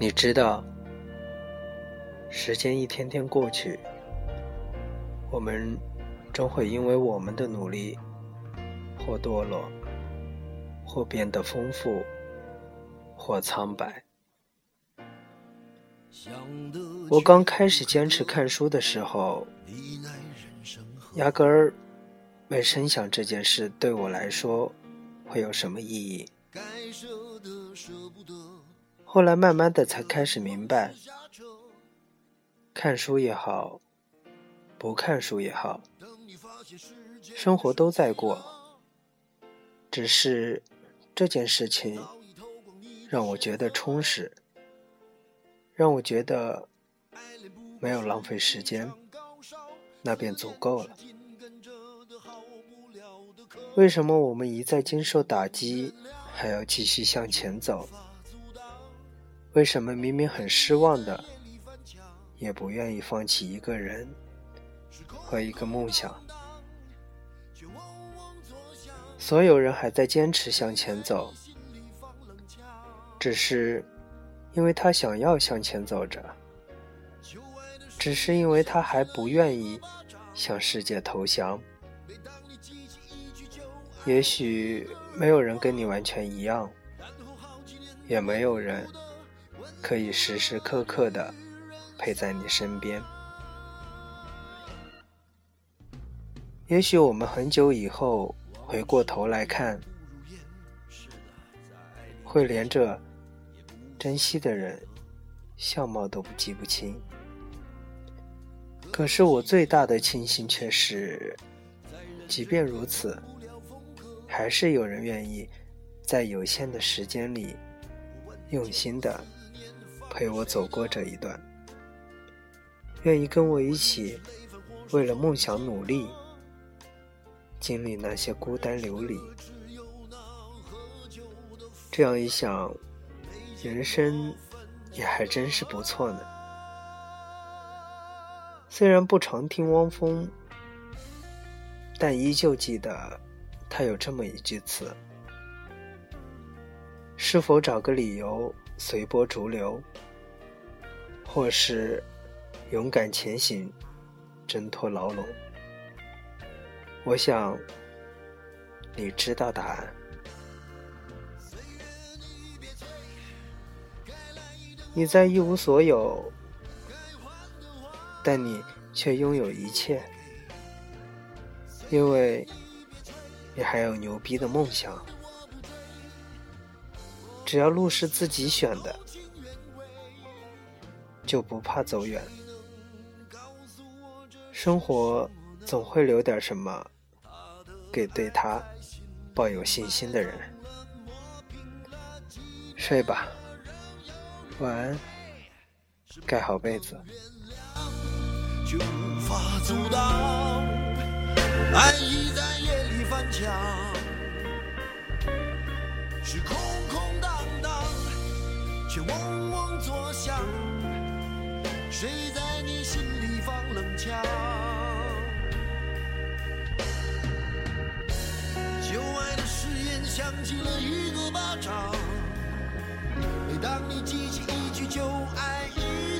你知道，时间一天天过去，我们终会因为我们的努力，或堕落，或变得丰富，或苍白。我刚开始坚持看书的时候，压根儿没深想这件事对我来说会有什么意义。后来慢慢的才开始明白，看书也好，不看书也好，生活都在过，只是这件事情让我觉得充实，让我觉得没有浪费时间，那便足够了。为什么我们一再经受打击，还要继续向前走？为什么明明很失望的，也不愿意放弃一个人和一个梦想？所有人还在坚持向前走，只是因为他想要向前走着，只是因为他还不愿意向世界投降。也许没有人跟你完全一样，也没有人。可以时时刻刻的陪在你身边。也许我们很久以后回过头来看，会连着珍惜的人相貌都不记不清。可是我最大的庆幸却是，即便如此，还是有人愿意在有限的时间里用心的。陪我走过这一段，愿意跟我一起为了梦想努力，经历那些孤单流离。这样一想，人生也还真是不错呢。虽然不常听汪峰，但依旧记得他有这么一句词：“是否找个理由？”随波逐流，或是勇敢前行，挣脱牢笼。我想，你知道答案。你在一无所有，但你却拥有一切，因为你还有牛逼的梦想。只要路是自己选的，就不怕走远。生活总会留点什么给对他抱有信心的人。睡吧，晚安，盖好被子。却谁在你心里放冷枪？旧爱的誓言响起了一个巴掌，每当你记起一句旧爱，一